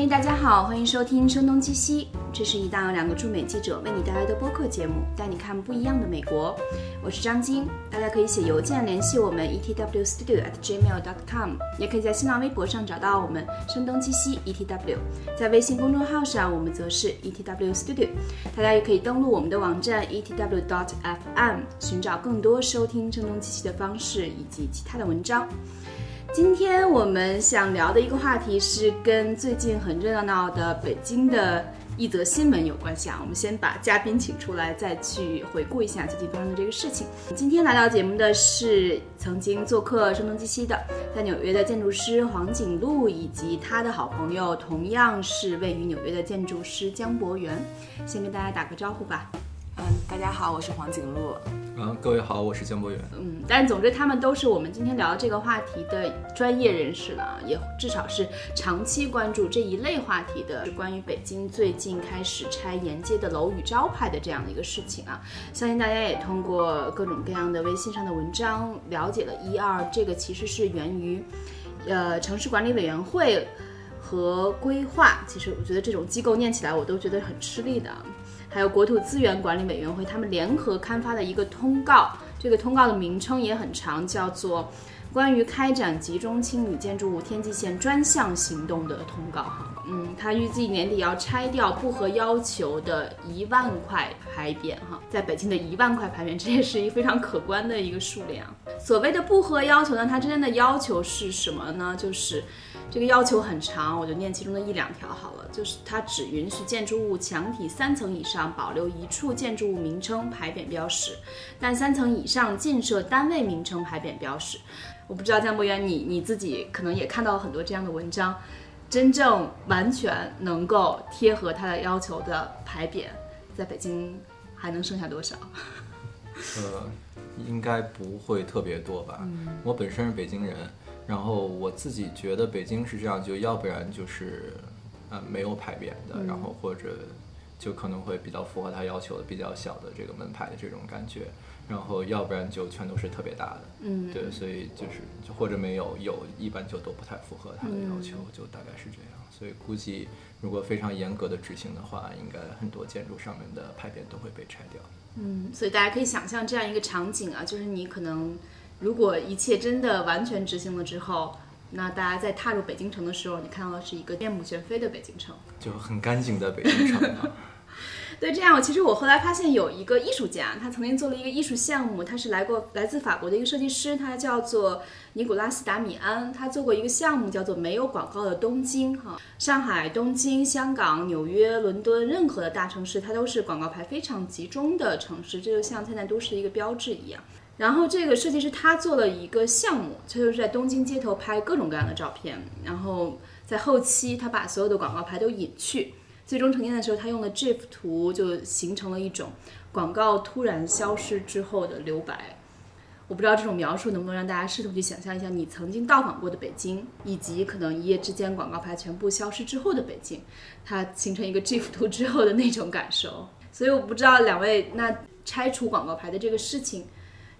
嘿，大家好，欢迎收听《声东击西》，这是一档两个驻美记者为你带来的播客节目，带你看不一样的美国。我是张晶，大家可以写邮件联系我们 etwstudio@gmail.com，也可以在新浪微博上找到我们“声东击西 etw”，在微信公众号上我们则是 etwstudio。大家也可以登录我们的网站 etw.fm，寻找更多收听《声东击西》的方式以及其他的文章。今天我们想聊的一个话题是跟最近很热闹的北京的一则新闻有关系啊。我们先把嘉宾请出来，再去回顾一下最近发生的这个事情。今天来到节目的是曾经做客声东击西的，在纽约的建筑师黄景路，以及他的好朋友，同样是位于纽约的建筑师江博源。先跟大家打个招呼吧。嗯，大家好，我是黄景路。嗯，各位好，我是江博远。嗯，但总之他们都是我们今天聊这个话题的专业人士了，也至少是长期关注这一类话题的，是关于北京最近开始拆沿街的楼宇招牌的这样的一个事情啊。相信大家也通过各种各样的微信上的文章了解了一二，这个其实是源于，呃，城市管理委员会和规划。其实我觉得这种机构念起来我都觉得很吃力的。还有国土资源管理委员会，他们联合刊发的一个通告，这个通告的名称也很长，叫做《关于开展集中清理建筑物天际线专项行动的通告》哈，嗯，它预计年底要拆掉不合要求的一万块牌匾哈，在北京的一万块牌匾，这也是一个非常可观的一个数量。所谓的不合要求呢，它真正的要求是什么呢？就是这个要求很长，我就念其中的一两条好了。就是它只允许建筑物墙体三层以上保留一处建筑物名称牌匾标识，但三层以上禁设单位名称牌匾标识。我不知道江博源，你你自己可能也看到了很多这样的文章，真正完全能够贴合他的要求的牌匾，在北京还能剩下多少？呃，应该不会特别多吧。我本身是北京人，然后我自己觉得北京是这样，就要不然就是。呃，没有牌匾的，然后或者就可能会比较符合他要求的比较小的这个门牌的这种感觉，然后要不然就全都是特别大的，嗯，对，所以就是就或者没有有，一般就都不太符合他的要求，就大概是这样。所以估计如果非常严格的执行的话，应该很多建筑上面的牌匾都会被拆掉。嗯，所以大家可以想象这样一个场景啊，就是你可能如果一切真的完全执行了之后。那大家在踏入北京城的时候，你看到的是一个面目全非的北京城，就很干净的北京城。对，这样，其实我后来发现有一个艺术家，他曾经做了一个艺术项目，他是来过来自法国的一个设计师，他叫做尼古拉斯达米安，他做过一个项目叫做没有广告的东京，哈，上海、东京、香港、纽约、伦敦，任何的大城市，它都是广告牌非常集中的城市，这就像现在都市的一个标志一样。然后这个设计师他做了一个项目，他就是在东京街头拍各种各样的照片，然后在后期他把所有的广告牌都隐去，最终呈现的时候他用了 GIF 图，就形成了一种广告突然消失之后的留白。我不知道这种描述能不能让大家试图去想象一下你曾经到访过的北京，以及可能一夜之间广告牌全部消失之后的北京，它形成一个 GIF 图之后的那种感受。所以我不知道两位那拆除广告牌的这个事情。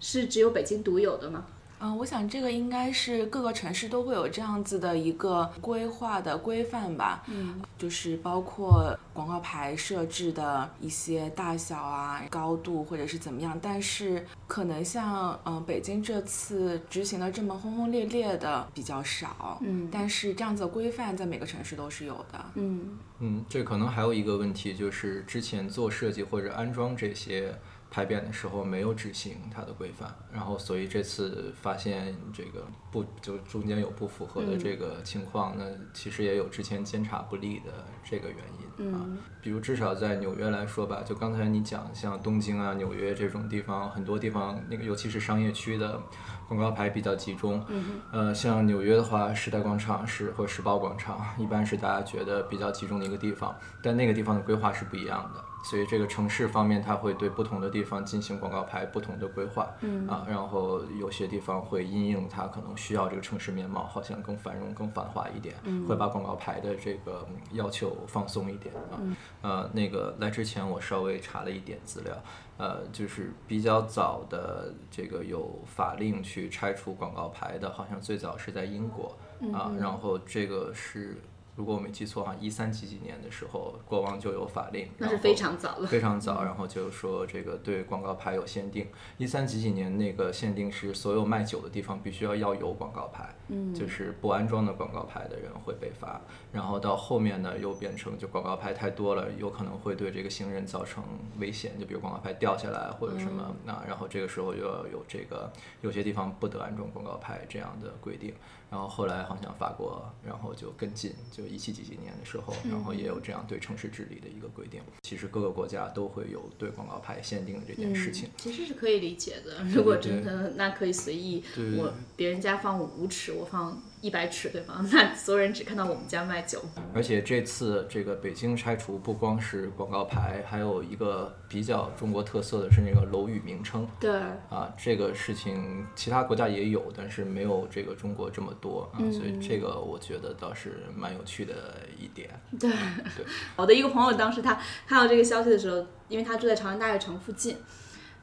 是只有北京独有的吗？嗯，我想这个应该是各个城市都会有这样子的一个规划的规范吧。嗯，就是包括广告牌设置的一些大小啊、高度或者是怎么样。但是可能像嗯北京这次执行的这么轰轰烈烈的比较少。嗯，但是这样子的规范在每个城市都是有的。嗯嗯，这可能还有一个问题就是之前做设计或者安装这些。排匾的时候没有执行它的规范，然后所以这次发现这个不就中间有不符合的这个情况，那其实也有之前监察不力的这个原因啊。比如至少在纽约来说吧，就刚才你讲像东京啊、纽约这种地方，很多地方那个尤其是商业区的广告牌比较集中。呃，像纽约的话，时代广场是或时报广场，一般是大家觉得比较集中的一个地方，但那个地方的规划是不一样的。所以这个城市方面，它会对不同的地方进行广告牌不同的规划，嗯啊，然后有些地方会因应它可能需要这个城市面貌好像更繁荣、更繁华一点，会把广告牌的这个要求放松一点啊。呃，那个来之前我稍微查了一点资料，呃，就是比较早的这个有法令去拆除广告牌的，好像最早是在英国啊，然后这个是。如果我没记错哈，一三几几年的时候，国王就有法令，那是非常早了。非常早，然后就说这个对广告牌有限定。一三几几年那个限定是所有卖酒的地方必须要要有广告牌，嗯，就是不安装的广告牌的人会被罚。然后到后面呢，又变成就广告牌太多了，有可能会对这个行人造成危险，就比如广告牌掉下来或者什么，那然后这个时候又要有这个有些地方不得安装广告牌这样的规定。然后后来好像法国，然后就跟进，就一七几几年的时候，然后也有这样对城市治理的一个规定。其实各个国家都会有对广告牌限定的这件事情。其实是可以理解的。如果真的那可以随意，我别人家放五尺，我放。一百尺对吗？那所有人只看到我们家卖酒。而且这次这个北京拆除不光是广告牌，还有一个比较中国特色的是那个楼宇名称。对。啊，这个事情其他国家也有，但是没有这个中国这么多啊，所以这个我觉得倒是蛮有趣的一点。对。对。我的一个朋友当时他看到这个消息的时候，因为他住在长安大悦城附近，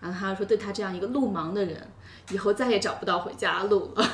然后他说对他这样一个路盲的人，以后再也找不到回家路了。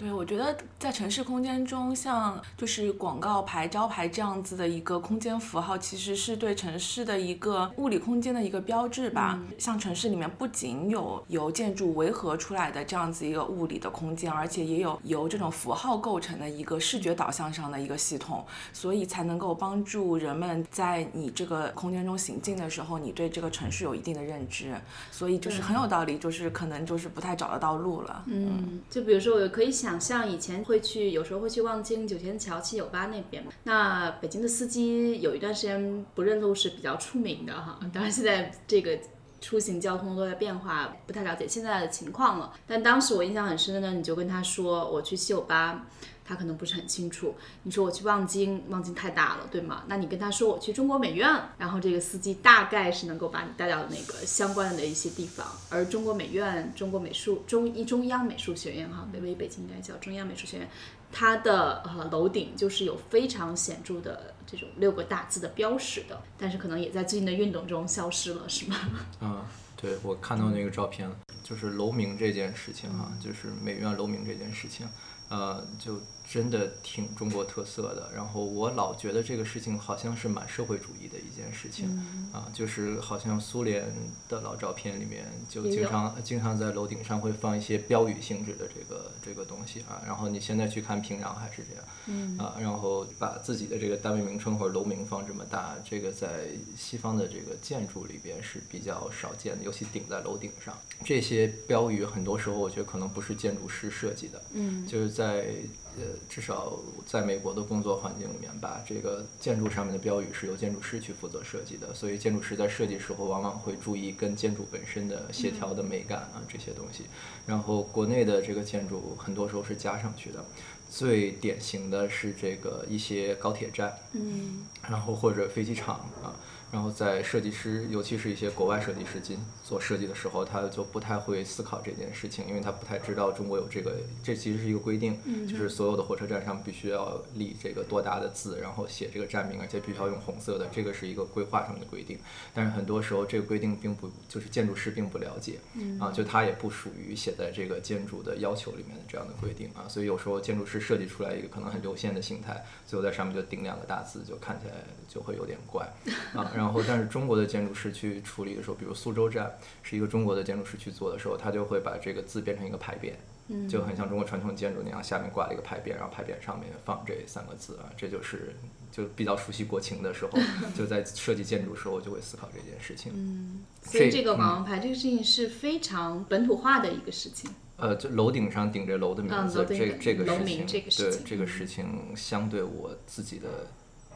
对，我觉得在城市空间中，像就是广告牌、招牌这样子的一个空间符号，其实是对城市的一个物理空间的一个标志吧。像城市里面不仅有由建筑围合出来的这样子一个物理的空间，而且也有由这种符号构成的一个视觉导向上的一个系统，所以才能够帮助人们在你这个空间中行进的时候，你对这个城市有一定的认知。所以就是很有道理，就是可能就是不太找得到路了。嗯，就比如说我可以想。想象以前会去，有时候会去望京九天桥七九八那边。那北京的司机有一段时间不认路是比较出名的哈。当然现在这个出行交通都在变化，不太了解现在的情况了。但当时我印象很深的呢，你就跟他说我去七九八。他可能不是很清楚。你说我去望京，望京太大了，对吗？那你跟他说我去中国美院，然后这个司机大概是能够把你带到那个相关的一些地方。而中国美院、中国美术中一中央美术学院哈，北纬北京应该叫中央美术学院，它的呃楼顶就是有非常显著的这种六个大字的标识的，但是可能也在最近的运动中消失了，是吗？嗯，对我看到那个照片了，就是楼名这件事情哈，就是美院楼名这件事情，呃，就。真的挺中国特色的，然后我老觉得这个事情好像是蛮社会主义的一件事情，啊，就是好像苏联的老照片里面就经常经常在楼顶上会放一些标语性质的这个这个东西啊，然后你现在去看平壤还是这样，啊，然后把自己的这个单位名称或者楼名放这么大，这个在西方的这个建筑里边是比较少见的，尤其顶在楼顶上，这些标语很多时候我觉得可能不是建筑师设计的，嗯，就是在。呃，至少在美国的工作环境里面吧，这个建筑上面的标语是由建筑师去负责设计的，所以建筑师在设计时候往往会注意跟建筑本身的协调的美感啊这些东西。然后国内的这个建筑很多时候是加上去的，最典型的是这个一些高铁站，嗯，然后或者飞机场啊。然后在设计师，尤其是一些国外设计师进做设计的时候，他就不太会思考这件事情，因为他不太知道中国有这个，这其实是一个规定，就是所有的火车站上必须要立这个多大的字，然后写这个站名，而且必须要用红色的，这个是一个规划上的规定。但是很多时候这个规定并不，就是建筑师并不了解，啊，就它也不属于写在这个建筑的要求里面的这样的规定啊，所以有时候建筑师设计出来一个可能很流线的形态，最后在上面就顶两个大字，就看起来就会有点怪 啊。然后，但是中国的建筑师去处理的时候，比如苏州站是一个中国的建筑师去做的时候，他就会把这个字变成一个牌匾，就很像中国传统建筑那样，下面挂了一个牌匾，然后牌匾上面放这三个字啊，这就是就比较熟悉国情的时候，就在设计建筑时候就会思考这件事情。嗯，所以这个广告牌这个事情是非常本土化的一个事情。呃，就楼顶上顶着楼的名字，这这个事情，对这个事情，相对我自己的。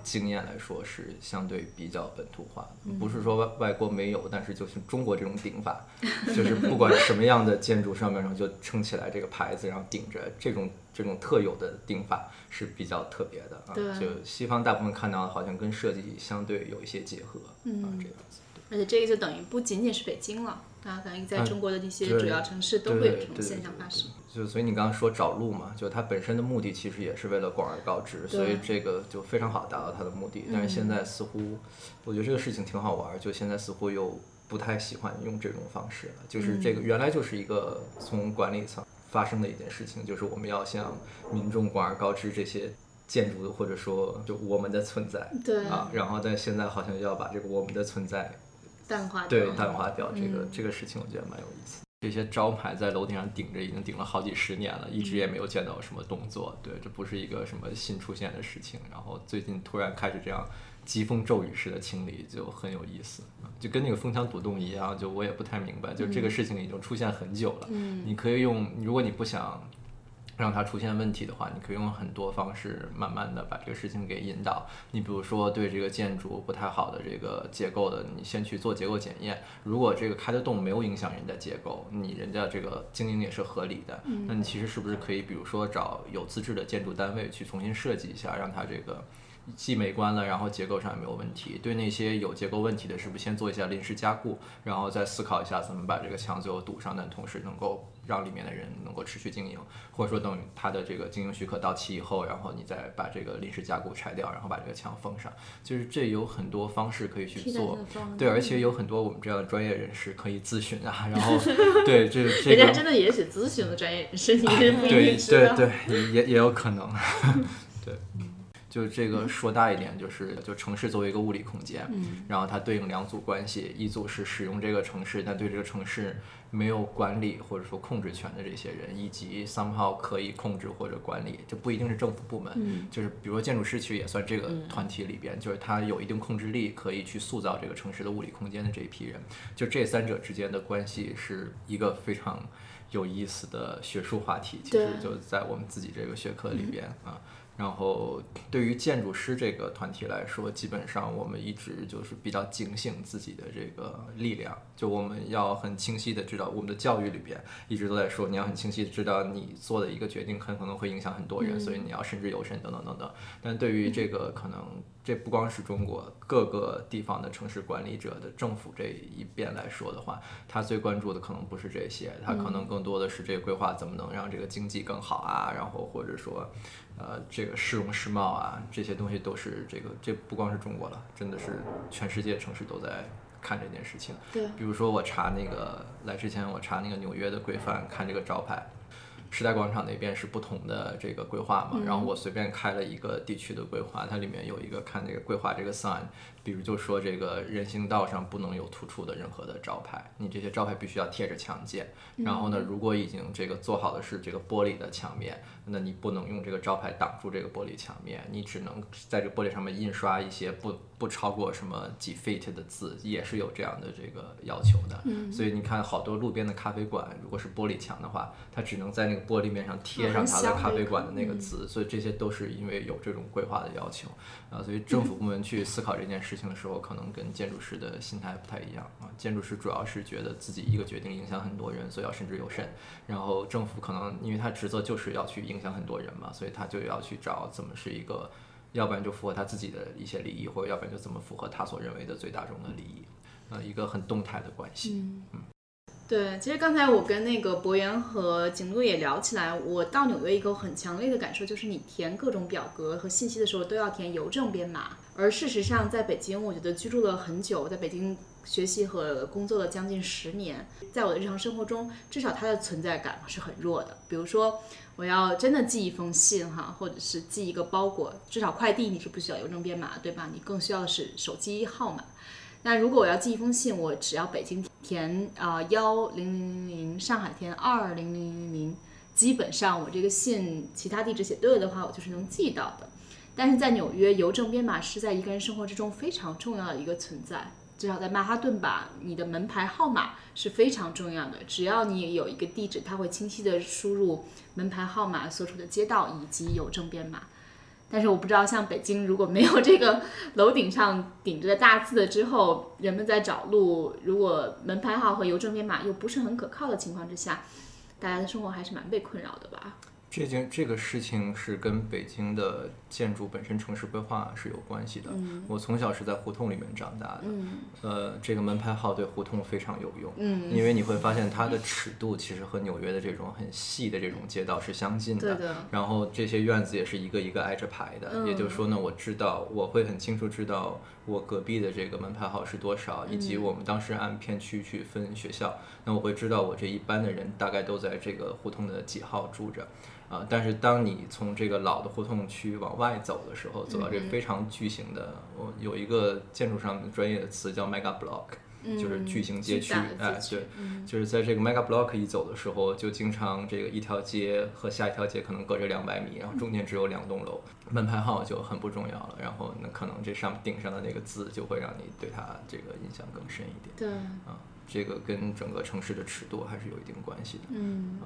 经验来说是相对比较本土化的，不是说外外国没有，但是就是中国这种顶法，就是不管什么样的建筑上面然后就撑起来这个牌子，然后顶着这种这种特有的顶法是比较特别的啊。就西方大部分看到的好像跟设计相对有一些结合啊，这样子。而且这个就等于不仅仅是北京了。啊，反正在中国的一些主要城市都会有这种现象发生。就所以你刚刚说找路嘛，就它本身的目的其实也是为了广而告之，所以这个就非常好达到它的目的。但是现在似乎，我觉得这个事情挺好玩，就现在似乎又不太喜欢用这种方式了。就是这个原来就是一个从管理层发生的一件事情，就是我们要向民众广而告之这些建筑或者说就我们的存在，对啊，然后但现在好像要把这个我们的存在淡化掉对淡化掉，这个嗯这个事情我觉得蛮有意思。这些招牌在楼顶上顶着，已经顶了好几十年了，一直也没有见到什么动作。对，这不是一个什么新出现的事情。然后最近突然开始这样疾风骤雨式的清理，就很有意思。啊就跟那个封墙堵洞一样，就我也不太明白，就这个事情已经出现很久了。嗯你可以用，如果你不想让它出现问题的话，你可以用很多方式慢慢的把这个事情给引导。你比如说对这个建筑不太好的这个结构的，你先去做结构检验。如果这个开的洞没有影响人家结构，你人家这个经营也是合理的，那你其实是不是可以，比如说找有资质的建筑单位去重新设计一下，让它这个。既美观了，然后结构上也没有问题。对那些有结构问题的，是不是先做一下临时加固，然后再思考一下怎么把这个墙最后堵上，但同时能够让里面的人能够持续经营，或者说等它的这个经营许可到期以后，然后你再把这个临时加固拆掉，然后把这个墙封上。就是这有很多方式可以去做对，而且有很多我们这样的专业人士可以咨询啊，然后对这这个 人家真的也许咨询的专业人士，你是不一对定知道。对对，也也也有可能，对。就这个说大一点，就是就城市作为一个物理空间，嗯然后它对应两组关系，一组是使用这个城市，但对这个城市没有管理或者说控制权的这些人，以及 somehow 可以控制或者管理，就不一定是政府部门，嗯就是比如说建筑师其实也算这个团体里边，就是他有一定控制力，可以去塑造这个城市的物理空间的这一批人，就这三者之间的关系是一个非常有意思的学术话题，其实就在我们自己这个学科里边啊。然后对于建筑师这个团体来说，基本上我们一直就是比较警醒自己的这个力量，就我们要很清晰的知道，我们的教育里边一直都在说，你要很清晰的知道你做的一个决定很可能会影响很多人，所以你要慎之又慎等等等等。但对于这个可能，这不光是中国各个地方的城市管理者的政府这一边来说的话，他最关注的可能不是这些，他可能更多的是这个规划怎么能让这个经济更好啊，然后或者说。呃，这个市容市貌啊，这些东西都是这个，这不光是中国了，真的是全世界城市都在看这件事情。对比如说我查那个来之前，我查那个纽约的规范，看这个招牌，时代广场那边是不同的这个规划嘛，然后我随便开了一个地区的规划，它里面有一个看这个规划这个 sign，比如就说这个人行道上不能有突出的任何的招牌，你这些招牌必须要贴着墙建。然后呢，如果已经这个做好的是这个玻璃的墙面，那你不能用这个招牌挡住这个玻璃墙面，你只能在这个玻璃上面印刷一些不不超过什么几 feet 的字，也是有这样的这个要求的。所以你看好多路边的咖啡馆，如果是玻璃墙的话，它只能在那个玻璃面上贴上它的咖啡馆的那个字，所以这些都是因为有这种规划的要求啊。所以政府部门去思考这件事情的时候，可能跟建筑师的心态不太一样啊。建筑师主要是觉得自己一个决定影响很多人，所以要慎之又慎。然后政府可能因为他职责就是要去影响很多人嘛，所以他就要去找怎么是一个，要不然就符合他自己的一些利益，或者要不然就怎么符合他所认为的最大众的利益，呃，一个很动态的关系。对，其实刚才我跟那个博源和景路也聊起来，我到纽约一个很强烈的感受就是，你填各种表格和信息的时候都要填邮政编码。而事实上，在北京，我觉得居住了很久，在北京学习和工作了将近十年，在我的日常生活中，至少它的存在感是很弱的。比如说，我要真的寄一封信哈，或者是寄一个包裹，至少快递你是不需要邮政编码，对吧？你更需要的是手机号码。那如果我要寄一封信，我只要北京填啊幺零零零零，上海填二零零零零，基本上我这个信其他地址写对了的话，我就是能寄到的。但是在纽约，邮政编码是在一个人生活之中非常重要的一个存在。至少在曼哈顿吧，你的门牌号码是非常重要的。只要你有一个地址，它会清晰的输入门牌号码、所处的街道以及邮政编码。但是我不知道，像北京如果没有这个楼顶上顶着的大字之后，人们在找路，如果门牌号和邮政编码又不是很可靠的情况之下，大家的生活还是蛮被困扰的吧？这件这个事情是跟北京的建筑本身城市规划是有关系的。我从小是在胡同里面长大的，嗯呃，这个门牌号对胡同非常有用，嗯，因为你会发现它的尺度其实和纽约的这种很细的这种街道是相近的。然后这些院子也是一个一个挨着排的，嗯也就是说呢，我知道我会很清楚知道我隔壁的这个门牌号是多少，以及我们当时按片区去分学校，那我会知道我这一班的人大概都在这个胡同的几号住着。啊，但是当你从这个老的胡同区往外走的时候，走到这非常巨型的，我有一个建筑上的专业的词叫 mega block。就是巨型街区，哎，对，就是在这个 mega block 一走的时候，就经常这个一条街和下一条街可能隔着两百米，然后中间只有两栋楼，门牌号就很不重要了。然后那可能这上顶上的那个字就会让你对它这个印象更深一点。对，啊，这个跟整个城市的尺度还是有一定关系的。嗯。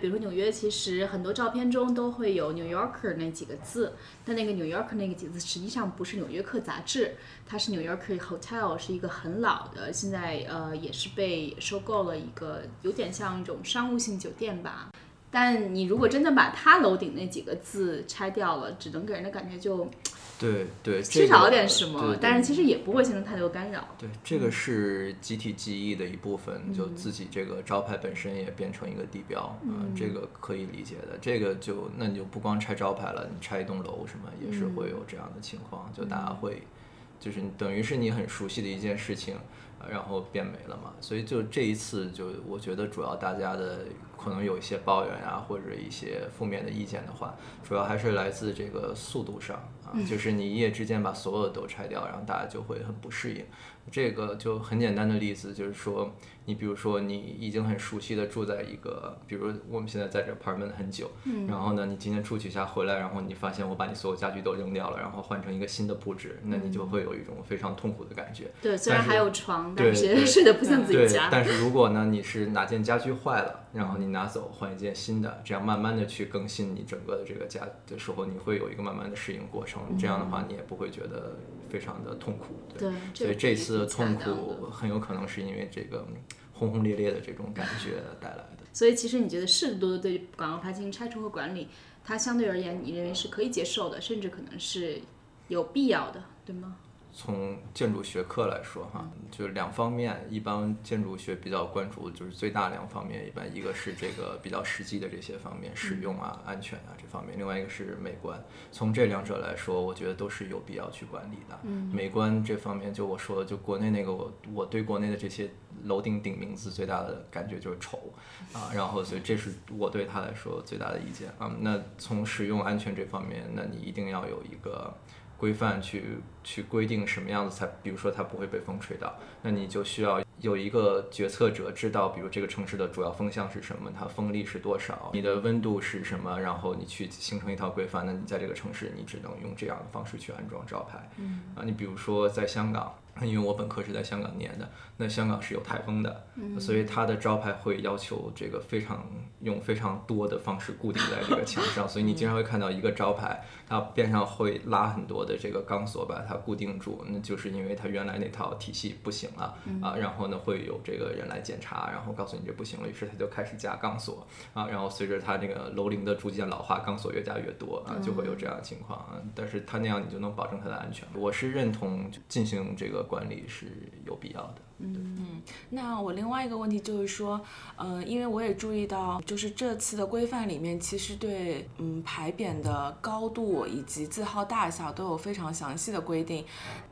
比如说纽约，其实很多照片中都会有 New Yorker 那几个字，但那个 New Yorker 那个几个字实际上不是《纽约客》杂志，它是 New Yorker Hotel，是一个很老的，现在呃也是被收购了一个，有点像一种商务性酒店吧。但你如果真的把它楼顶那几个字拆掉了，只能给人的感觉就。对对，缺少了点什么，但是其实也不会形成太多干扰。对，这个是集体记忆的一部分，就自己这个招牌本身也变成一个地标，嗯，这个可以理解的。这个就那你就不光拆招牌了，你拆一栋楼什么也是会有这样的情况，就大家会，就是等于是你很熟悉的一件事情。然后变没了嘛，所以就这一次，就我觉得主要大家的可能有一些抱怨啊，或者一些负面的意见的话，主要还是来自这个速度上啊，就是你一夜之间把所有的都拆掉，然后大家就会很不适应。这个就很简单的例子，就是说，你比如说你已经很熟悉的住在一个，比如我们现在在这 apartment 很久，嗯，然后呢，你今天出去一下回来，然后你发现我把你所有家具都扔掉了，然后换成一个新的布置，那你就会有一种非常痛苦的感觉。对，虽然还有床，但是 睡得不像自己家。但是如果呢，你是哪件家具坏了，然后你拿走换一件新的，这样慢慢的去更新你整个的这个家的时候，你会有一个慢慢的适应过程。这样的话，你也不会觉得。非常的痛苦，对，所以这次痛苦很有可能是因为这个轰轰烈烈的这种感觉带来的。所以其实你觉得适度的对广告牌进行拆除和管理，它相对而言你认为是可以接受的，甚至可能是有必要的，对吗？从建筑学科来说，哈，就是两方面，一般建筑学比较关注就是最大两方面，一般一个是这个比较实际的这些方面，使用啊、安全啊这方面，另外一个是美观。从这两者来说，我觉得都是有必要去管理的。美观这方面，就我说的，就国内那个，我我对国内的这些楼顶顶名字最大的感觉就是丑啊，然后所以这是我对他来说最大的意见啊。那从使用安全这方面，那你一定要有一个。规范去去规定什么样子才，比如说它不会被风吹倒，那你就需要有一个决策者知道，比如这个城市的主要风向是什么，它风力是多少，你的温度是什么，然后你去形成一套规范。那你在这个城市，你只能用这样的方式去安装招牌。嗯，啊，你比如说在香港。因为我本科是在香港念的，那香港是有台风的，所以它的招牌会要求这个非常用非常多的方式固定在这个墙上，所以你经常会看到一个招牌，它边上会拉很多的这个钢索把它固定住，那就是因为它原来那套体系不行了啊，然后呢会有这个人来检查，然后告诉你这不行了，于是他就开始加钢索啊，然后随着它这个楼龄的逐渐老化，钢索越加越多啊，就会有这样的情况，但是它那样你就能保证它的安全。我是认同进行这个。管理是有必要的。嗯，那我另外一个问题就是说，嗯，因为我也注意到，就是这次的规范里面，其实对嗯牌匾的高度以及字号大小都有非常详细的规定，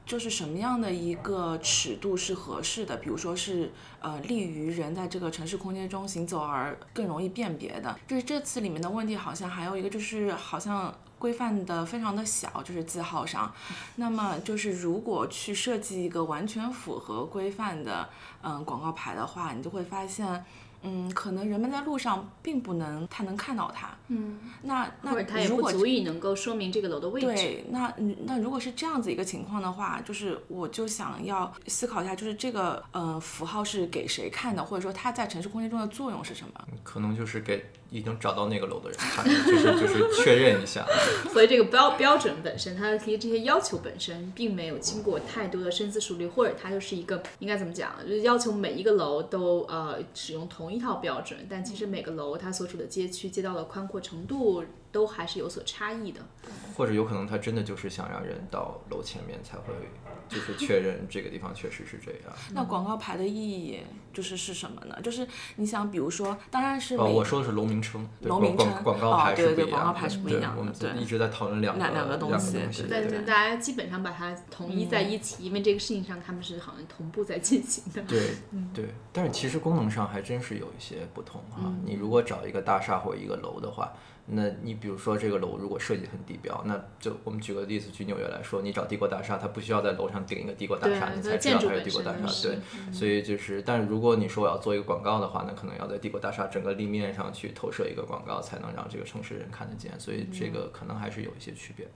就是什么样的一个尺度是合适的，比如说是呃利于人在这个城市空间中行走而更容易辨别的。就是这次里面的问题，好像还有一个就是好像。规范的非常的小，就是字号上。那么就是如果去设计一个完全符合规范的嗯广告牌的话，你就会发现。嗯，可能人们在路上并不能太能看到它。嗯，那那它也不足以能够说明这个楼的位置。对，那那如果是这样子一个情况的话，就是我就想要思考一下，就是这个呃符号是给谁看的，或者说它在城市空间中的作用是什么？可能就是给已经找到那个楼的人看，就是就是确认一下。所以这个标标准本身，它提这些要求本身，并没有经过太多的深思熟虑，或者它就是一个应该怎么讲，就是要求每一个楼都呃使用同。一套标准，但其实每个楼它所处的街区、街道的宽阔程度都还是有所差异的。或者有可能他真的就是想让人到楼前面才会，就是 确认这个地方确实是这样。那广告牌的意义就是是什么呢？就是你想，比如说，当然是哦，我说的是楼名称，对楼名称广广告哦牌是不对对广告牌是不一样的我们对一直在讨论两个两两个东东西对，对但是大家基本上把它统一在一起，因为这个事情上他们是好像同步在进行的。对 对，但是其实功能上还真是有一些不同哈。嗯你如果找一个大厦或一个楼的话，那你比如说这个楼如果设计很地标，那就我们举个例子，举纽约来说，你找帝国大厦，它不需要在楼上顶一个帝国大厦，它你才知道它是帝国大厦。是对，所以就是，但是如果你说我要做一个广告的话，那可能要在帝国大厦整个立面上去投射一个广告，才能让这个城市人看得见。所以这个可能还是有一些区别的。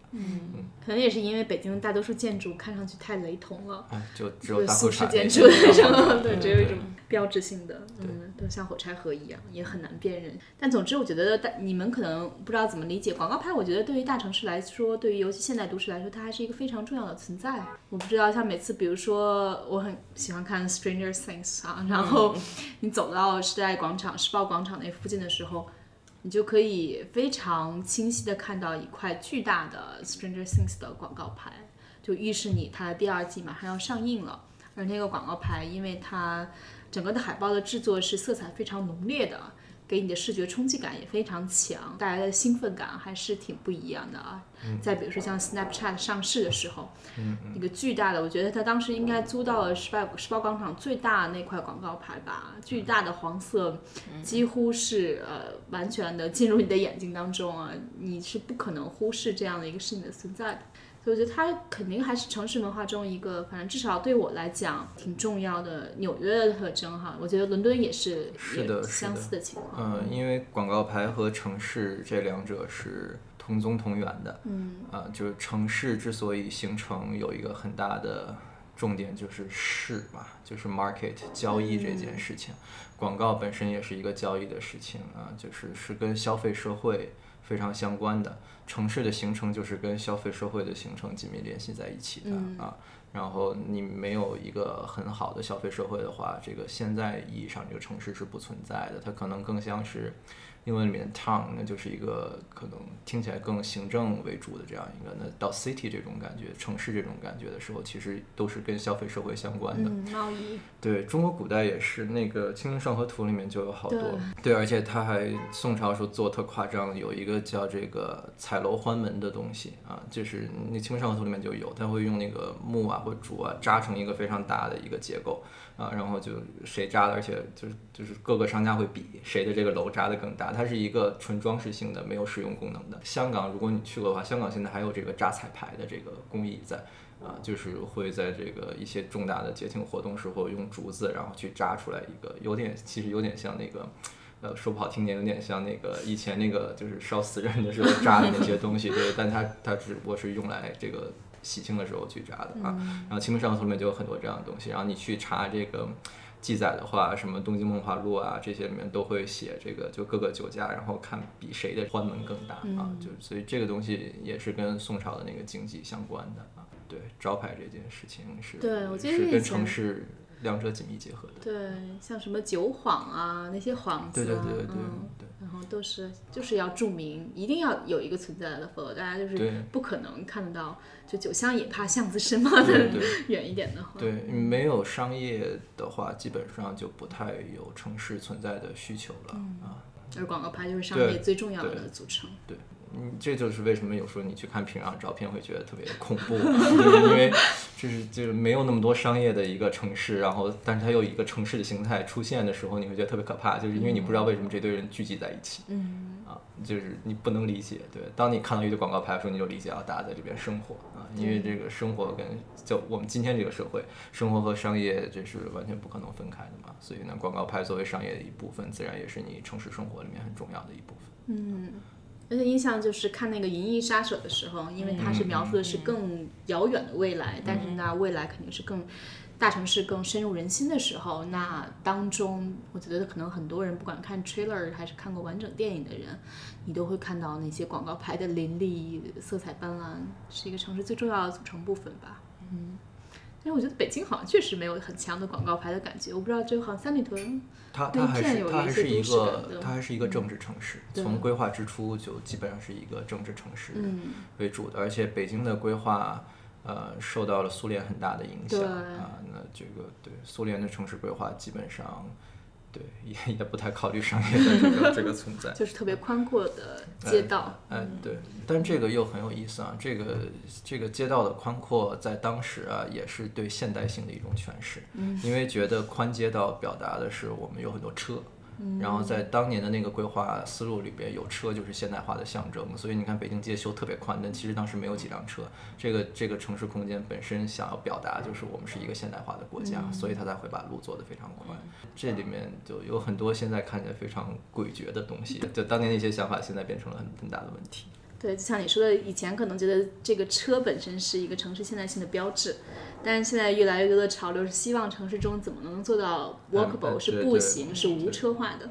可能也是因为北京大多数建筑看上去太雷同了。哎，就只有大裤衩苏式建筑那种，对，只有一种标志性的，嗯，都像火柴盒一样，也很难辨认。但总之，我觉得大你们可能不知道怎么理解广告牌。我觉得对于大城市来说，对于尤其现代都市来说，它还是一个非常重要的存在。我不知道，像每次，比如说，我很喜欢看《Stranger Things》啊，然后你走到时代广场、时报广场那附近的时候。你就可以非常清晰的看到一块巨大的《Stranger Things》的广告牌，就预示你它的第二季马上要上映了。而那个广告牌，因为它整个的海报的制作是色彩非常浓烈的，给你的视觉冲击感也非常强，带来的兴奋感还是挺不一样的啊。再比如说像 Snapchat 上市的时候，那个巨大的，我觉得他当时应该租到了时报时报广场最大的那块广告牌吧，巨大的黄色，几乎是呃完全的进入你的眼睛当中啊，你是不可能忽视这样的一个事情的存在的。所以我觉得它肯定还是城市文化中一个，反正至少对我来讲挺重要的纽约的特征哈。我觉得伦敦也是是的相似的情况。嗯，因为广告牌和城市这两者是同宗同源的。嗯，啊，就是城市之所以形成，有一个很大的重点就是市嘛，就是 market 交易这件事情。广告本身也是一个交易的事情啊，就是是跟消费社会非常相关的。城市的形成就是跟消费社会的形成紧密联系在一起的、啊。然后你没有一个很好的消费社会的话，这个现在意义上这个城市是不存在的，它可能更像是英文里面 town，那就是一个可能听起来更行政为主的这样一个。那到 city 这种感觉，城市这种感觉的时候，其实都是跟消费社会相关的。嗯，贸易，对中国古代也是，那个《清明上河图》里面就有好多，对，而且他还宋朝时候做特夸张，有一个叫这个彩楼欢门的东西啊，就是那《清明上河图》里面就有，他会用那个木啊或竹啊扎成一个非常大的一个结构啊，然后就谁扎的，而且就是就是各个商家会比谁的这个楼扎的更大，它是一个纯装饰性的，没有使用功能的。香港如果你去过的话，香港现在还有这个扎彩排的这个工艺在。啊，就是会在这个一些重大的节庆活动时候用竹子，然后去扎出来一个，有点其实有点像那个，呃，说不好听点，有点像那个以前那个就是烧死人的时候扎的那些东西，对，但它它只不过是用来这个喜庆的时候去扎的啊。然后《清明上河图》里面就有很多这样的东西，然后你去查这个。记载的话，什么《东京梦华录》啊，这些里面都会写这个，就各个酒家，然后看比谁的欢门更大啊，就所以这个东西也是跟宋朝的那个经济相关的啊。对，招牌这件事情是，对我记得是跟城市两者紧密结合的。对，像什么酒幌啊，那些幌子啊，对对对对对嗯，对然后都是就是要注明，一定要有一个存在的，否则大家就是不可能看得到，就酒香也怕巷子深嘛，远一点的话，对，没有商业的话，基本上就不太有城市存在的需求了啊。而广告牌就是商业最重要的组成。对，嗯，这就是为什么有时候你去看平壤照片会觉得特别恐怖，就是因为就是就是没有那么多商业的一个城市，然后但是它又一个城市的形态出现的时候，你会觉得特别可怕，就是因为你不知道为什么这堆人聚集在一起，嗯，啊，就是你不能理解。对，当你看到一堆广告牌的时候，你就理解啊，大家在这边生活啊，因为这个生活跟就我们今天这个社会，生活和商业这是完全不可能分开的嘛。所以呢，广告牌作为商业的一部分，自然也是你城市生活里面很重要的一部分。而且印象就是看那个《银翼杀手》的时候，因为它是描述的是更遥远的未来，但是那未来肯定是更大城市更深入人心的时候，那当中我觉得可能很多人不管看 trailer 还是看过完整电影的人，你都会看到那些广告牌的林立、色彩斑斓，是一个城市最重要的组成部分吧。嗯，但是我觉得北京好像确实没有很强的广告牌的感觉，我不知道这好像三里屯它它还是它还是一个它还是一个政治城市，对从规划之初就基本上是一个政治城市嗯为主的，而且北京的规划。呃，受到了苏联很大的影响对啊，那这个对苏联的城市规划基本上，对也也不太考虑商业的这个这个存在。就是特别宽阔的街道。哎，对，但这个又很有意思啊，这个这个街道的宽阔在当时啊，也是对现代性的一种诠释，嗯因为觉得宽街道表达的是我们有很多车。然后在当年的那个规划思路里边，有车就是现代化的象征，所以你看北京街修特别宽，但其实当时没有几辆车。这个这个城市空间本身想要表达就是我们是一个现代化的国家，所以它才会把路做得非常宽。这里面就有很多现在看起来非常诡谲的东西，就当年那些想法现在变成了很很大的问题。对，就像你说的，以前可能觉得这个车本身是一个城市现代性的标志，但是现在越来越多的潮流是希望城市中怎么能做到嗯 walkable，、是步行，是无车化的。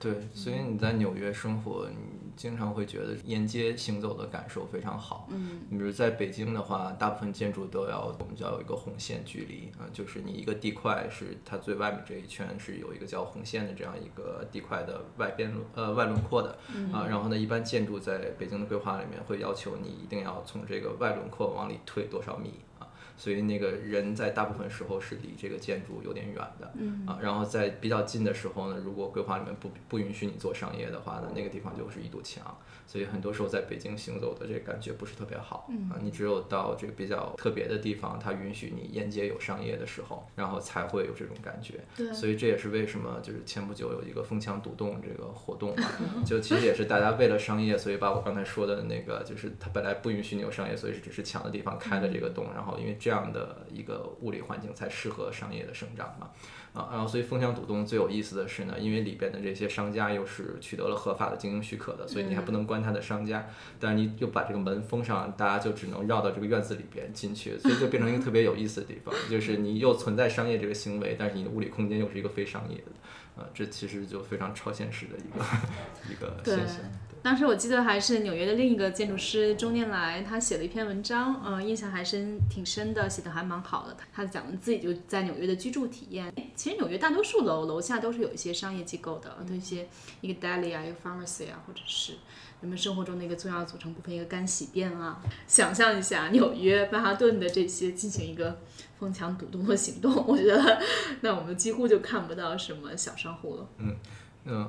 对，所以你在纽约生活，你经常会觉得沿街行走的感受非常好。嗯，你比如在北京的话，大部分建筑都要我们叫有一个红线距离啊、就是你一个地块是它最外面这一圈是有一个叫红线的这样一个地块的外边呃外轮廓的啊、然后呢，一般建筑在北京的规划里面会要求你一定要从这个外轮廓往里退多少米啊。所以那个人在大部分时候是离这个建筑有点远的，嗯。啊，然后在比较近的时候呢，如果规划里面不不允许你做商业的话呢，那个地方就是一堵墙，所以很多时候在北京行走的这个感觉不是特别好，嗯。啊，你只有到这个比较特别的地方，它允许你沿街有商业的时候，然后才会有这种感觉，对。所以这也是为什么就是前不久有一个封墙堵洞这个活动嘛，就其实也是大家为了商业，所以把我刚才说的那个，就是它本来不允许你有商业，所以只是墙的地方开了这个洞，然后因为这样的一个物理环境才适合商业的生长嘛，啊，然后所以风墙独栋最有意思的是呢，因为里边的这些商家又是取得了合法的经营许可的，所以你还不能关他的商家，但是你又把这个门封上，大家就只能绕到这个院子里边进去，所以就变成一个特别有意思的地方，就是你又存在商业这个行为，但是你的物理空间又是一个非商业的，啊，这其实就非常超现实的一个 一个现象。当时我记得还是纽约的另一个建筑师周念来，他写了一篇文章，嗯、印象还深挺深的，写的还蛮好的。他讲了自己就在纽约的居住体验。其实纽约大多数楼楼下都是有一些商业机构的，对一些一个 deli 啊，一个 pharmacy 啊，或者是人们生活中的一个重要组成部分，一个干洗店啊。想象一下纽约曼哈顿的这些进行一个封墙堵洞的行动，我觉得 那我们几乎就看不到什么小商户了。嗯，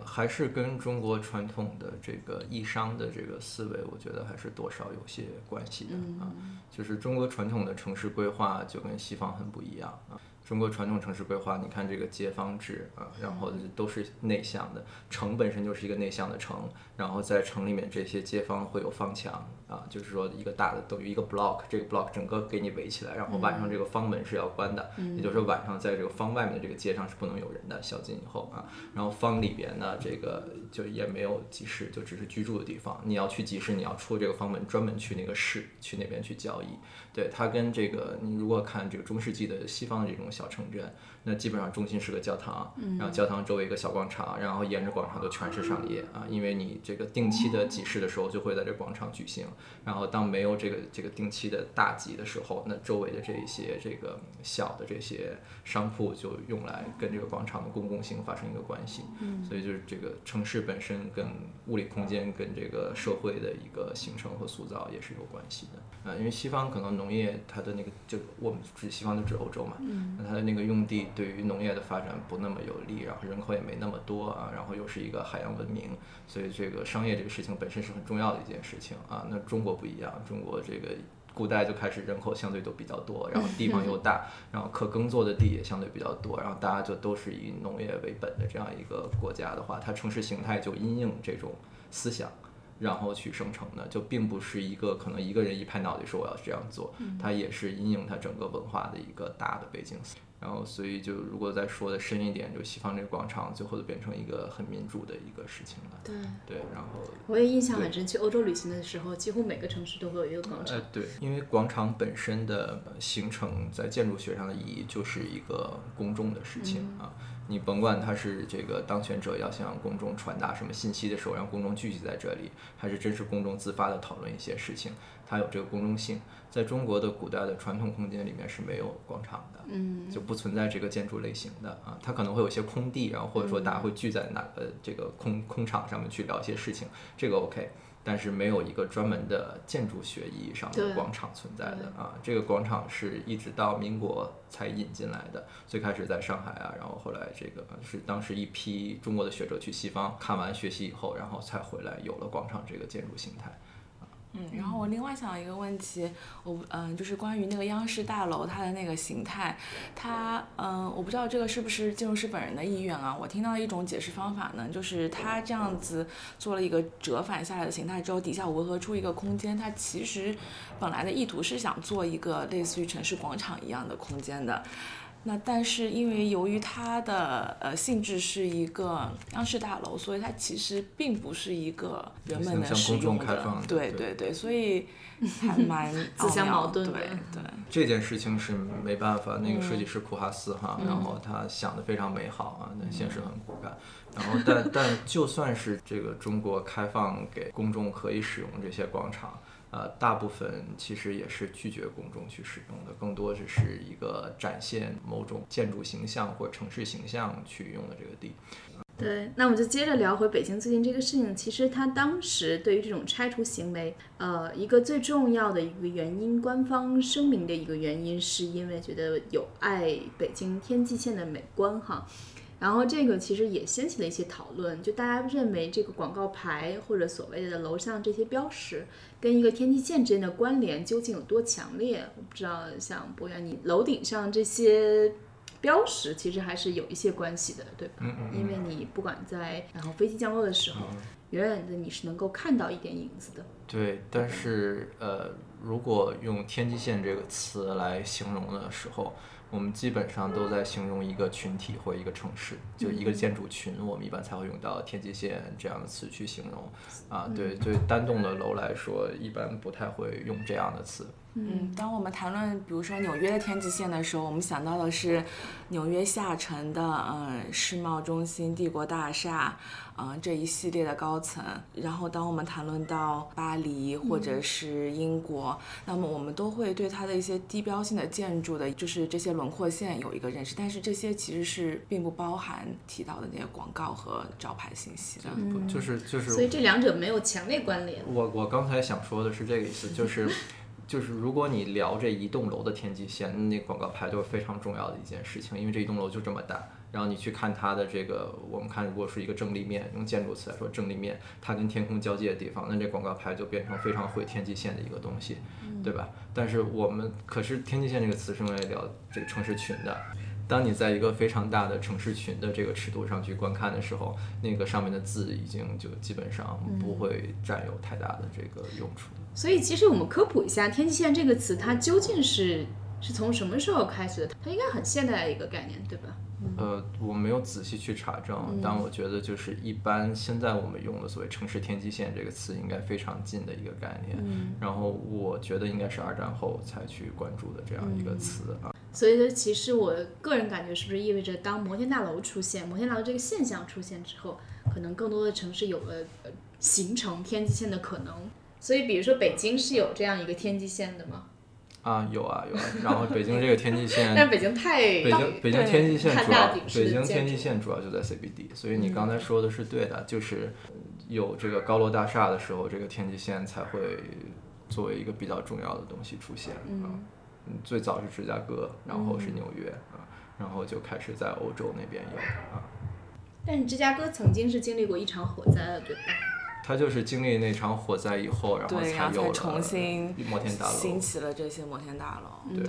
还是跟中国传统的这个易商的这个思维，我觉得还是多少有些关系的啊。就是中国传统的城市规划就跟西方很不一样啊。中国传统城市规划，你看这个街坊制啊，然后都是内向的，城本身就是一个内向的城，然后在城里面这些街坊会有方墙啊，就是说一个大的等于一个 block，这个 block 整个给你围起来，然后晚上这个方门是要关的，也就是说晚上在这个方外面的这个街上是不能有人的，宵禁以后啊，然后方里边呢，这个就也没有集市，就只是居住的地方，你要去集市，你要出这个方门，专门去那个市去那边去交易。对它跟这个，你如果看这个中世纪的西方的这种小城镇，那基本上中心是个教堂，然后教堂周围一个小广场，然后沿着广场就全是商业啊，因为你这个定期的集市的时候就会在这广场举行，然后当没有这个这个定期的大集的时候，那周围的这一些这个小的这些商铺就用来跟这个广场的公共性发生一个关系，所以就是这个城市本身跟物理空间跟这个社会的一个形成和塑造也是有关系的。啊，因为西方可能农业它的那个就我们指西方就指欧洲嘛，那它的那个用地对于农业的发展不那么有利，然后人口也没那么多啊，然后又是一个海洋文明，所以这个商业这个事情本身是很重要的一件事情啊。那中国不一样，中国这个古代就开始人口相对都比较多，然后地方又大，然后可耕作的地也相对比较多，然后大家就都是以农业为本的这样一个国家的话，它城市形态就因应这种思想。然后去生成的，就并不是一个可能一个人一拍脑袋说我要这样做，它也是因应它整个文化的一个大的背景。然后所以就如果再说的深一点，就西方这个广场最后就变成一个很民主的一个事情了。对，对，然后我也印象很深，去欧洲旅行的时候，几乎每个城市都会有一个广场。呃，对，因为广场本身的形成在建筑学上的意义就是一个公众的事情啊。你甭管他是这个当权者要向公众传达什么信息的时候，让公众聚集在这里，还是真是公众自发的讨论一些事情，它有这个公众性。在中国的古代的传统空间里面是没有广场的，嗯，就不存在这个建筑类型的啊。它可能会有一些空地，然后或者说大家会聚在哪个这个空空场上面去聊一些事情，这个 OK。但是没有一个专门的建筑学意义上的广场存在的啊。这个广场是一直到民国才引进来的，最开始在上海啊，然后后来这个是当时一批中国的学者去西方看完学习以后，然后才回来有了广场这个建筑形态。嗯，然后我另外想到一个问题，我嗯，就是关于那个央视大楼它的那个形态，它嗯，我不知道这个是不是建筑师本人的意愿啊。我听到一种解释方法呢，就是它这样子做了一个折返下来的形态之后，底下围合出一个空间，它其实本来的意图是想做一个类似于城市广场一样的空间的。那但是因为由于它的呃性质是一个央视大楼，所以它其实并不是一个人们能向使公众用开放的对对对对，所以 还蛮自相矛盾的对对。这件事情是没办法，那个设计师库哈斯哈，然后他想的非常美好啊，但现实很骨感。然后但但就算是这个中国开放给公众可以使用这些广场。呃，大部分其实也是拒绝公众去使用的，更多只是一个展现某种建筑形象或城市形象去用的这个地。对，那我们就接着聊回北京最近这个事情。其实他当时对于这种拆除行为，呃，一个最重要的一个原因，官方声明的一个原因，是因为觉得有碍北京天际线的美观哈。然后这个其实也掀起了一些讨论，就大家认为这个广告牌或者所谓的楼上这些标识，跟一个天际线之间的关联究竟有多强烈？我不知道，像博远，你楼顶上这些标识其实还是有一些关系的，对吧？嗯嗯因为你不管在然后飞机降落的时候，远远的你是能够看到一点影子的。对，但是呃，如果用天际线这个词来形容的时候，我们基本上都在形容一个群体或一个城市，就一个建筑群，我们一般才会用到天际线这样的词去形容。啊，对，对单栋的楼来说，一般不太会用这样的词。嗯，当我们谈论比如说纽约的天际线的时候，我们想到的是纽约下沉的嗯世贸中心、帝国大厦，嗯这一系列的高层。然后当我们谈论到巴黎或者是英国，那么我们都会对它的一些地标性的建筑的，就是这些轮廓线有一个认识。但是这些其实是并不包含提到的那些广告和招牌信息的。不就是就是所以这两者没有强烈关联。我我刚才想说的是这个意思，就是就是如果你聊这一栋楼的天际线，那广告牌都是非常重要的一件事情，因为这一栋楼就这么大。然后你去看它的这个，我们看如果是一个正立面，用建筑词来说正立面，它跟天空交界的地方，那这广告牌就变成非常毁天际线的一个东西，对吧？但是我们可是天际线这个词是用来聊这个城市群的。当你在一个非常大的城市群的这个尺度上去观看的时候，那个上面的字已经就基本上不会占有太大的这个用处。所以其实我们科普一下“天际线”这个词，它究竟是是从什么时候开始的？它应该很现代的一个概念，对吧？呃，我没有仔细去查证，但我觉得就是一般现在我们用的所谓城市天际线这个词，应该非常近的一个概念。然后我觉得应该是二战后才去关注的这样一个词啊。所以说，其实我个人感觉，是不是意味着当摩天大楼出现，摩天大楼这个现象出现之后，可能更多的城市有了呃形成天际线的可能？所以，比如说北京是有这样一个天际线的吗？啊，有啊有啊。然后北京这个天际线，但是北京太北京北京天际线太主要北京天际线主要就在 CBD，所以你刚才说的是对的，就是有这个高楼大厦的时候，这个天际线才会作为一个比较重要的东西出现啊。嗯最早是芝加哥，然后是纽约啊，然后就开始在欧洲那边有啊。但是芝加哥曾经是经历过一场火灾的，对吧？它就是经历那场火灾以后，然后才有了重新摩天大楼兴起了这些摩天大楼。对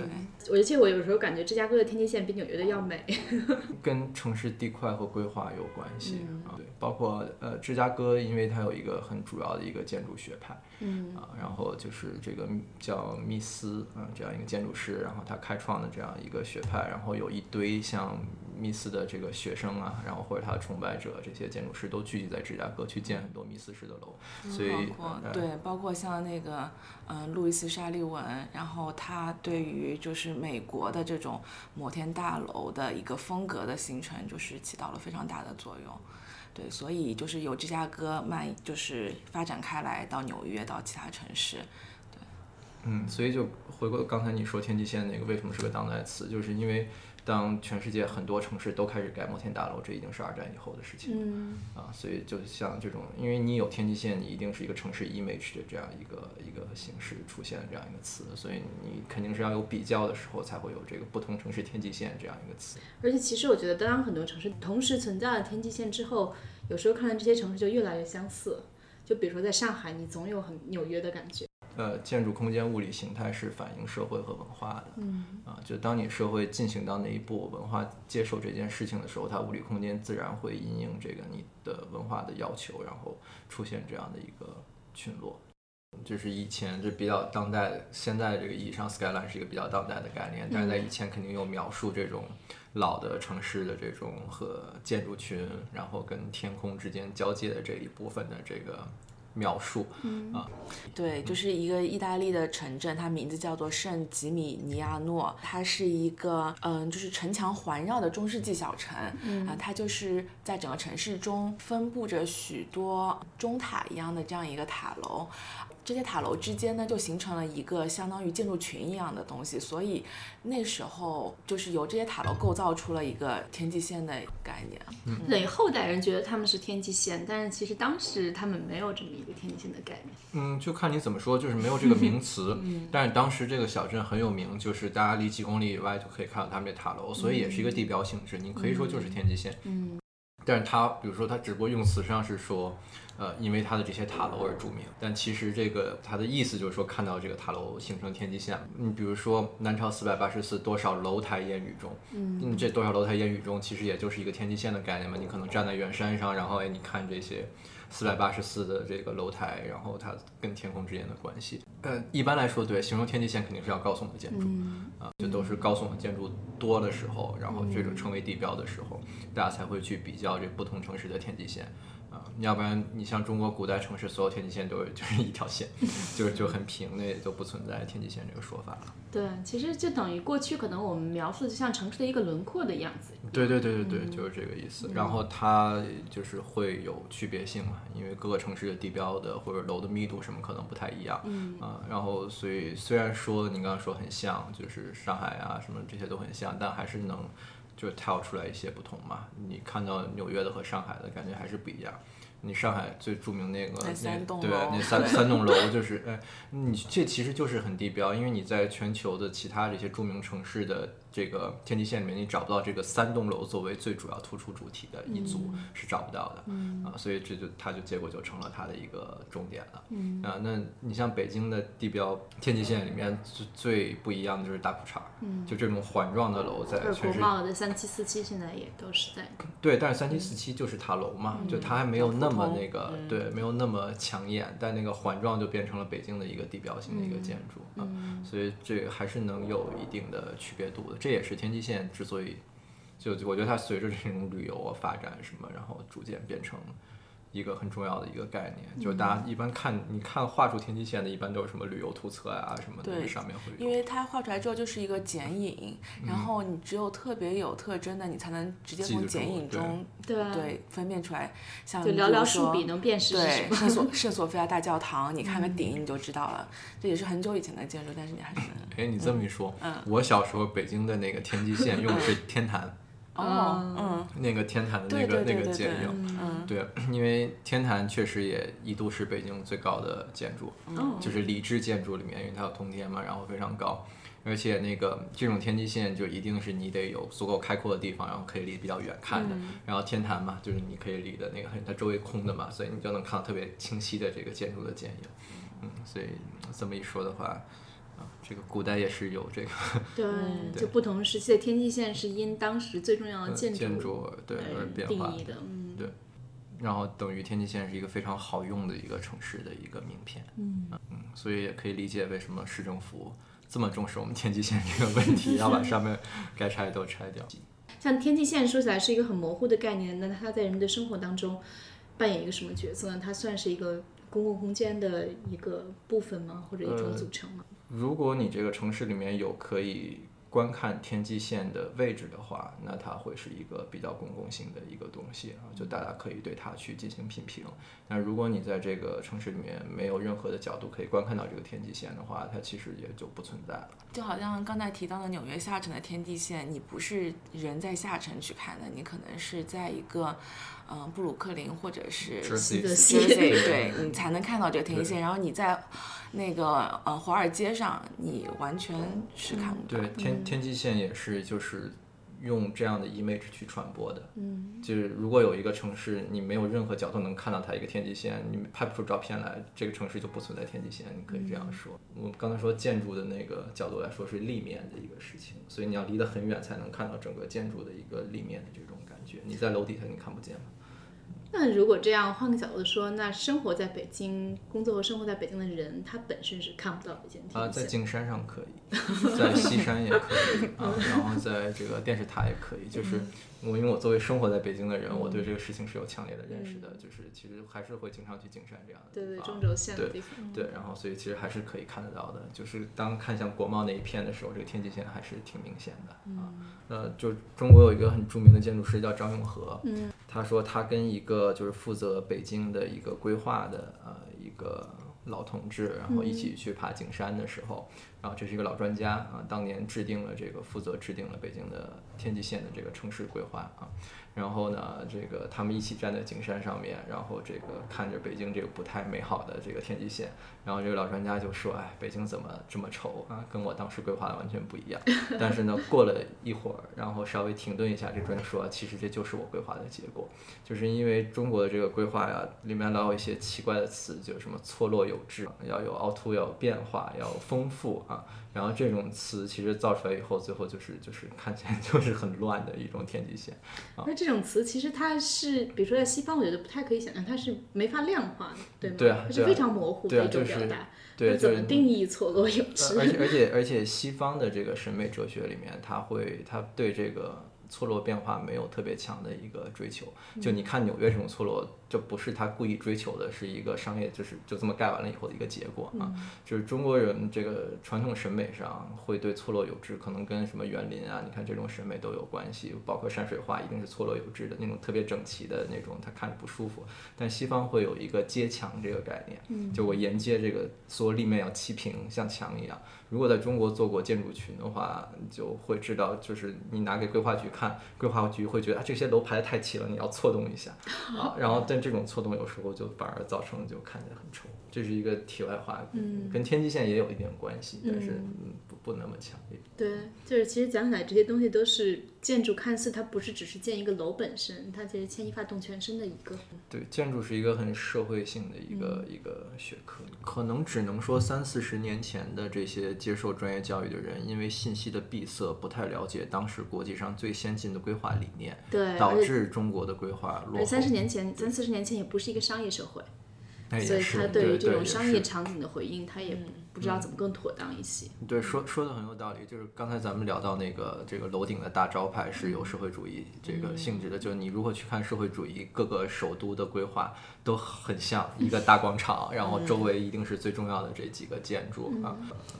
我就记得我有时候感觉芝加哥的天际线比纽约的要美。跟城市地块和规划有关系、嗯啊，对，包括呃芝加哥，因为它有一个很主要的一个建筑学派，嗯啊，然后就是这个叫密斯啊这样一个建筑师，然后他开创的这样一个学派，然后有一堆像密斯的这个学生啊，然后或者他的崇拜者，这些建筑师都聚集在芝加哥去建很多密斯式的楼，所以包括呃对，包括像那个嗯、呃路易斯沙利文，然后他对于就是美国的这种摩天大楼的一个风格的形成，就是起到了非常大的作用。对，所以就是由芝加哥慢就是发展开来到纽约到其他城市。对嗯，所以就回过刚才你说天际线那个为什么是个当代词，就是因为当全世界很多城市都开始盖摩天大楼，这已经是二战以后的事情。嗯啊，所以就像这种，因为你有天际线，你一定是一个城市 image 的这样一个一个形式出现的这样一个词，所以你肯定是要有比较的时候，才会有这个不同城市天际线这样一个词。而且其实我觉得，当很多城市同时存在了天际线之后，有时候看到这些城市就越来越相似。就比如说在上海，你总有很纽约的感觉。呃，建筑空间物理形态是反映社会和文化的。嗯。啊，就当你社会进行到那一步，文化接受这件事情的时候，它物理空间自然会因应这个你的文化的要求，然后出现这样的一个群落。就是以前就比较当代，现在这个意义上，skyline 是一个比较当代的概念，但是在以前肯定有描述这种老的城市的这种和建筑群，然后跟天空之间交界的这一部分的这个描述。啊，对，就是一个意大利的城镇，它名字叫做圣吉米尼亚诺，它是一个嗯，就是城墙环绕的中世纪小城。嗯啊，它就是在整个城市中分布着许多钟塔一样的这样一个塔楼。这些塔楼之间呢，就形成了一个相当于建筑群一样的东西，所以那时候就是由这些塔楼构造出了一个天际线的概念。对，后代人觉得他们是天际线，但是其实当时他们没有这么一个天际线的概念。嗯，就看你怎么说，就是没有这个名词。嗯但是当时这个小镇很有名，就是大家离几公里以外就可以看到他们这塔楼，所以也是一个地标性质。你可以说就是天际线。嗯。但是它，比如说它只不过用词上是说，呃，因为它的这些塔楼而著名。但其实这个它的意思就是说，看到这个塔楼形成天际线。你比如说南朝四百八十寺多少楼台烟雨中，嗯，这多少楼台烟雨中，其实也就是一个天际线的概念嘛。你可能站在远山上，然后哎，你看这些四百八十四的这个楼台，然后它跟天空之间的关系。呃，一般来说，对，形容天际线肯定是要高耸的建筑，啊，这都是高耸的建筑多的时候，然后这种成为地标的时候，大家才会去比较这不同城市的天际线。啊，要不然你像中国古代城市，所有天际线都是就是一条线，就是就很平，那也就不存在天际线这个说法了。对，其实就等于过去可能我们描述的就像城市的一个轮廓的样子。对对对对对，就是这个意思。然后它就是会有区别性嘛，因为各个城市的地标的或者楼的密度什么可能不太一样。嗯啊，然后所以虽然说你刚刚说很像，就是上海啊什么这些都很像，但还是能就跳出来一些不同嘛。你看到纽约的和上海的感觉还是不一样。你上海最著名那个那三栋对那三三栋楼就是哎，你这其实就是很地标，因为你在全球的其他这些著名城市的这个天际线里面，你找不到这个三栋楼作为最主要突出主体的一组、是找不到的，啊，所以这就它就结果就成了它的一个重点了，啊，那你像北京的地标天际线里面最最不一样的就是大裤衩，就这种环状的楼在全世界国贸的三七四七现在也都是在。对，但是三七四七就是塔楼嘛，就它还没有那么那个，对，没有那么抢眼，但那个环状就变成了北京的一个地标性的一个建筑啊，所以这个还是能有一定的区别度的。这也是天际线之所以，就我觉得它随着这种旅游啊发展什么，然后逐渐变成一个很重要的一个概念。就是大家一般看，你看画出天际线的，一般都是什么旅游图册啊什么的，上面会有。因为它画出来之后就是一个剪影，然后你只有特别有特征的，你才能直接从剪影中对啊对分辨出来。像就比寥寥数笔能辨识对，圣索 圣索菲亚大教堂，你看个顶你就知道了。这也是很久以前的建筑，但是你还是能哎，你这么一说，嗯我小时候北京的那个天际线用的是天坛。哦，嗯，那个天坛的那个那个剪影，嗯。对，因为天坛确实也一度是北京最高的建筑，哦。就是礼制建筑里面，因为它有通天嘛，然后非常高。而且那个这种天际线就一定是你得有足够开阔的地方，然后可以离比较远看的。然后天坛嘛，就是你可以离的那个它周围空的嘛，所以你就能看到特别清晰的这个建筑的剪影。嗯，所以这么一说的话，啊，这个古代也是有这个 对，就不同时期的天际线是因当时最重要的建筑建筑对而变化定义的，嗯，对。然后等于天际线是一个非常好用的一个城市的一个名片。嗯嗯，所以也可以理解为什么市政府这么重视我们天际线这个问题，要把上面该拆的都拆掉。像天际线说起来是一个很模糊的概念，那它在人们的生活当中扮演一个什么角色呢？它算是一个公共空间的一个部分吗？或者一种组成吗？如果你这个城市里面有可以观看天际线的位置的话，那它会是一个比较公共性的一个东西啊，就大家可以对它去进行品评。但如果你在这个城市里面没有任何的角度可以观看到这个天际线的话，它其实也就不存在了。就好像刚才提到的纽约下沉的天际线，你不是人在下沉去看的，你可能是在一个。嗯，布鲁克林或者是 Jersey，对你才能看到这个天际线。然后你在那个呃华尔街上，你完全是看不到。对，天天际线也是就是用这样的 image 去传播的。嗯，就是如果有一个城市，你没有任何角度能看到它一个天际线，你拍不出照片来，这个城市就不存在天际线。你可以这样说。我刚才说建筑的那个角度来说是立面的一个事情，所以你要离得很远才能看到整个建筑的一个立面的这种感觉。你在楼底下你看不见嘛。那如果这样换个角度说，那生活在北京、工作和生活在北京的人，他本身是看不到北京天啊，在景山上可以，在西山也可以啊，然后在这个电视塔也可以。就是我，因为我作为生活在北京的人，我对这个事情是有强烈的认识的。就是其实还是会经常去景山这样的对对中轴线的地方。对，然后所以其实还是可以看得到的。就是当看向国贸那一片的时候，这个天际线还是挺明显的啊。那就中国有一个很著名的建筑师叫张永和，嗯。他说，他跟一个就是负责北京的一个规划的呃一个老同志，然后一起去爬景山的时候，然后这是一个老专家啊，当年制定了这个负责制定了北京的天际线的这个城市规划啊。然后呢，这个他们一起站在景山上面，然后这个看着北京这个不太美好的这个天际线，然后这个老专家就说：“哎，北京怎么这么丑啊？跟我当时规划的完全不一样。”但是呢，过了一会儿，然后稍微停顿一下，这专家说：“其实这就是我规划的结果，就是因为中国的这个规划呀，里面老有一些奇怪的词，就什么错落有致，要有凹凸，要有变化，要丰富啊。”然后这种词其实造出来以后，最后就是就是看起来就 是很乱的一种天际线。那这种词其实它是，比如说在西方，我觉得不太可以想象，它是没法量化的，对吗？对啊，它是非常模糊的一种表达。对，怎么定义错落有致？而且而且而且，西方的这个审美哲学里面，他会他对这个错落变化没有特别强的一个追求。就你看纽约这种错落。就不是他故意追求的，是一个商业，就是就这么盖完了以后的一个结果啊。就是中国人这个传统审美上会对错落有致，可能跟什么园林啊，你看这种审美都有关系。包括山水画一定是错落有致的那种特别整齐的那种，他看着不舒服。但西方会有一个接墙这个概念，就我沿街这个所有立面要齐平，像墙一样。如果在中国做过建筑群的话，就会知道，就是你拿给规划局看，规划局会觉得啊这些楼排的太齐了，你要错动一下啊，然后但。这种错动有时候就反而造成就看起来很丑，这是一个题外话，嗯，跟天际线也有一点关系，但是不不那么强烈。对，就是其实讲起来这些东西都是建筑，看似它不是只是建一个楼本身，它其实牵一发动全身的一个。对，建筑是一个很社会性的一个一个学科，可能只能说三四十年前的这些接受专业教育的人，因为信息的闭塞，不太了解当时国际上最先进的规划理念，对，导致中国的规划落后。三十年前，三四十年前也不是一个商业社会。所以他对于这种商业场景的回应，他也不知道怎么更妥当一些。对，说说的很有道理。就是刚才咱们聊到那个这个楼顶的大招牌是有社会主义这个性质的，就是你如果去看社会主义各个首都的规划，都很像一个大广场，然后周围一定是最重要的这几个建筑啊。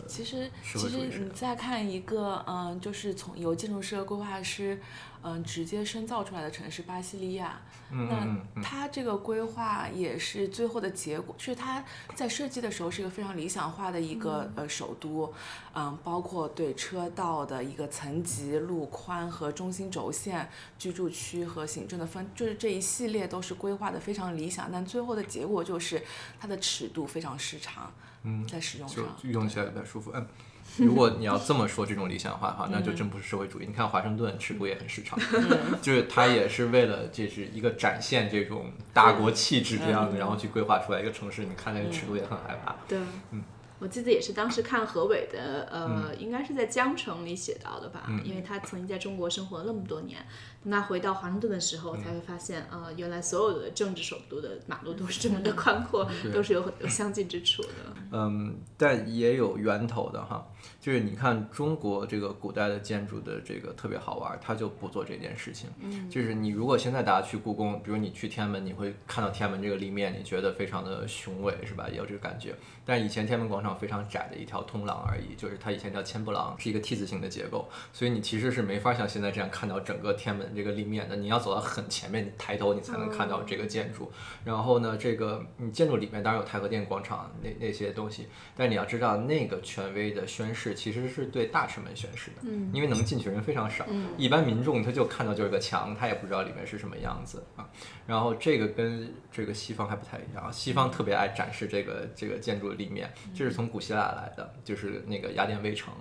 其实其实你再看一个，嗯，就是从由建筑师和、规划师。嗯，直接深造出来的城市巴西利亚，那它这个规划也是最后的结果，就是它在设计的时候是一个非常理想化的一个呃首都，嗯，包括对车道的一个层级、路宽和中心轴线、居住区和行政的分，就是这一系列都是规划的非常理想，但最后的结果就是它的尺度非常失常，嗯，在使用上用起来不太舒服，嗯。如果你要这么说这种理想化的话，那就真不是社会主义。你看华盛顿尺度也很失常，就是他也是为了这是一个展现这种大国气质这样的，然后去规划出来一个城市。你看那个尺度也很害怕。对，嗯。我记得也是当时看何伟的，呃，应该是在江城里写到的吧，因为他曾经在中国生活了那么多年。那回到华盛顿的时候，才会发现，呃，原来所有的政治首都的马路都是这么的宽阔，都是有很多相近之处的。嗯，但也有源头的哈，就是你看中国这个古代的建筑的这个特别好玩，它就不做这件事情。嗯，就是你如果现在大家去故宫，比如你去天安门，你会看到天安门这个立面，你觉得非常的雄伟，是吧？也有这个感觉。但以前天安门广场非常窄的一条通廊而已，就是它以前叫千步廊，是一个 T 字形的结构，所以你其实是没法像现在这样看到整个天安门。这个立面的，你要走到很前面，你抬头你才能看到这个建筑。然后呢，这个你建筑里面当然有太和殿广场那那些东西，但你要知道那个权威的宣誓其实是对大臣们宣誓的，嗯，因为能进去人非常少，嗯，一般民众他就看到就是个墙，他也不知道里面是什么样子啊。然后这个跟这个西方还不太一样，西方特别爱展示这个这个建筑的立面，这是从古希腊来的，就是那个雅典卫城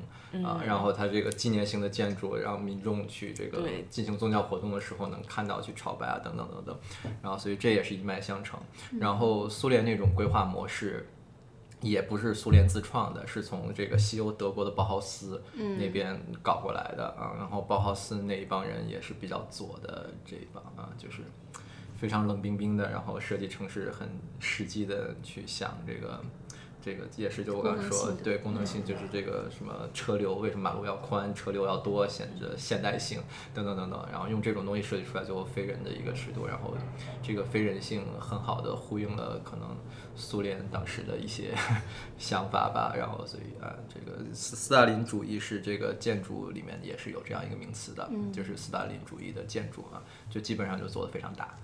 啊，然后它这个纪念性的建筑，让民众去这个进行宗教。活动的时候能看到去朝拜啊等等等等，然后所以这也是一脉相承。然后苏联那种规划模式，也不是苏联自创的，是从这个西欧德国的包豪斯那边搞过来的啊。然后包豪斯那一帮人也是比较左的这一帮啊，就是非常冷冰冰的，然后设计城市很实际的去想这个。这个也是，就我刚才说，对功能性就是这个什么车流，为什么马路要宽，车流要多，显着现代性等等等等，然后用这种东西设计出来最后非人的一个尺度，然后这个非人性很好的呼应了可能苏联当时的一些 想法吧，然后所以啊，这个斯斯大林主义是这个建筑里面也是有这样一个名词的，就是斯大林主义的建筑啊，就基本上就做的非常大。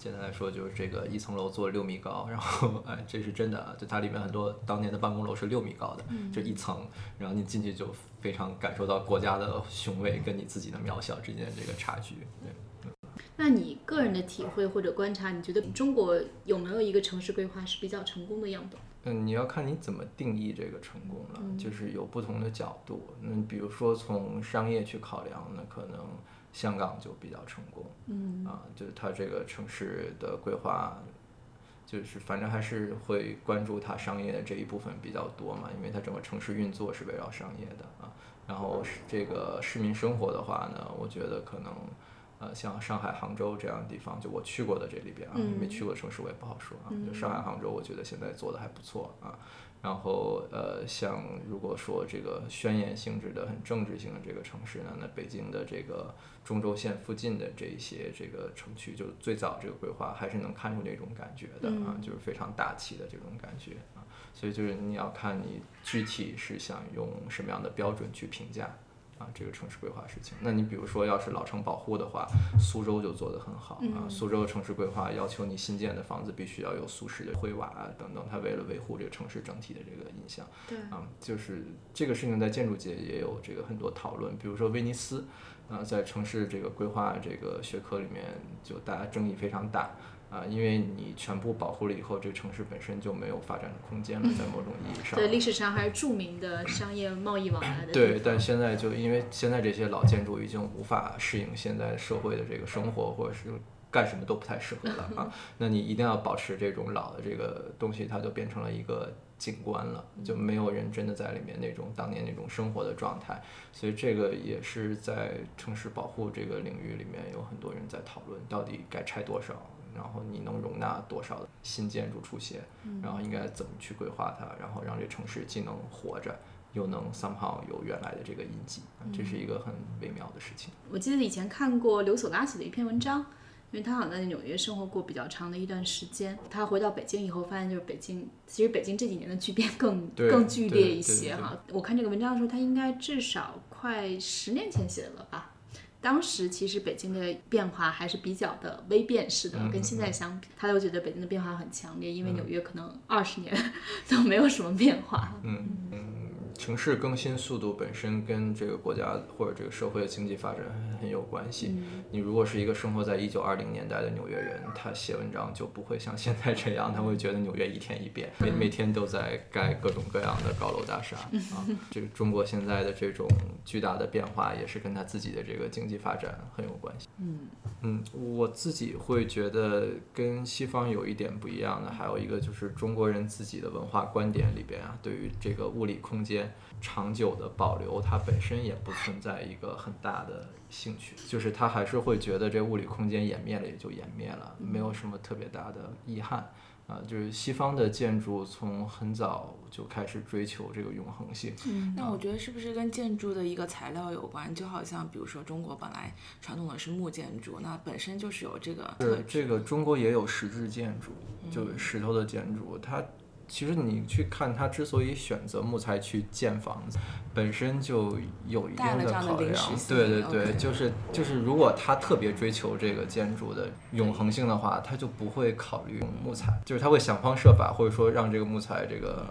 简单来说，就是这个一层楼做六米高，然后哎，这是真的啊！就它里面很多当年的办公楼是六米高的，就一层，然后你进去就非常感受到国家的雄伟跟你自己的渺小之间这个差距。对，那你个人的体会或者观察，你觉得中国有没有一个城市规划是比较成功的样本？嗯，你要看你怎么定义这个成功了，就是有不同的角度。嗯，比如说从商业去考量，那可能。香港就比较成功，嗯啊，就是它这个城市的规划，就是反正还是会关注它商业的这一部分比较多嘛，因为它整个城市运作是围绕商业的啊。然后这个市民生活的话呢，我觉得可能，呃，像上海、杭州这样的地方，就我去过的这里边啊，没去过城市我也不好说啊。就上海、杭州，我觉得现在做的还不错啊。然后呃，像如果说这个宣言性质的、很政治性的这个城市呢，那北京的这个中轴线附近的这些这个城区，就最早这个规划还是能看出那种感觉的啊，就是非常大气的这种感觉啊。所以就是你要看你具体是想用什么样的标准去评价。啊，这个城市规划事情，那你比如说，要是老城保护的话，苏州就做得很好啊。苏州城市规划要求你新建的房子必须要有苏式的灰瓦啊等等，它为了维护这个城市整体的这个印象。对，啊，就是这个事情在建筑界也有这个很多讨论，比如说威尼斯，啊，在城市这个规划这个学科里面，就大家争议非常大。啊，因为你全部保护了以后，这个城市本身就没有发展的空间了，在某种意义上。对，历史上还是著名的商业贸易往来的。对，但现在就因为现在这些老建筑已经无法适应现在社会的这个生活，或者是干什么都不太适合了啊。那你一定要保持这种老的这个东西，它就变成了一个景观了，就没有人真的在里面那种当年那种生活的状态。所以这个也是在城市保护这个领域里面有很多人在讨论，到底该拆多少。然后你能容纳多少新建筑出现？然后应该怎么去规划它？然后让这城市既能活着，又能 somehow 有原来的这个印记，这是一个很微妙的事情。我记得以前看过刘索拉写的一篇文章，因为他好像在纽约生活过比较长的一段时间，他回到北京以后发现，就是北京其实北京这几年的巨变更 更剧烈一些哈。我看这个文章的时候，他应该至少快十年前写的了吧？当时其实北京的变化还是比较的微变式的，跟现在相比，他都觉得北京的变化很强烈，因为纽约可能二十年 都没有什么变化。嗯嗯，城市更新速度本身跟这个国家或者这个社会的经济发展很有关系。你如果是一个生活在一九二零年代的纽约人，他写文章就不会像现在这样，他会觉得纽约一天一变，每每天都在盖各种各样的高楼大厦啊。这个中国现在的这种巨大的变化，也是跟他自己的这个经济发展很有关系。嗯嗯，我自己会觉得跟西方有一点不一样的，还有一个就是中国人自己的文化观点里边啊，对于这个物理空间长久的保留，它本身也不存在一个很大的兴趣，就是他还是会觉得这物理空间湮灭了也就湮灭了，没有什么特别大的遗憾。啊，就是西方的建筑从很早就开始追求这个永恒性。嗯那我觉得是不是跟建筑的一个材料有关？就好像比如说中国本来传统的是木建筑，那本身就是有这个特是质。这个中国也有石质建筑，就石头的建筑，它其实你去看他之所以选择木材去建房子，本身就有一定的考量。对对对，就是就是，如果他特别追求这个建筑的永恒性的话，他就不会考虑用木材，就是他会想方设法，或者说让这个木材这个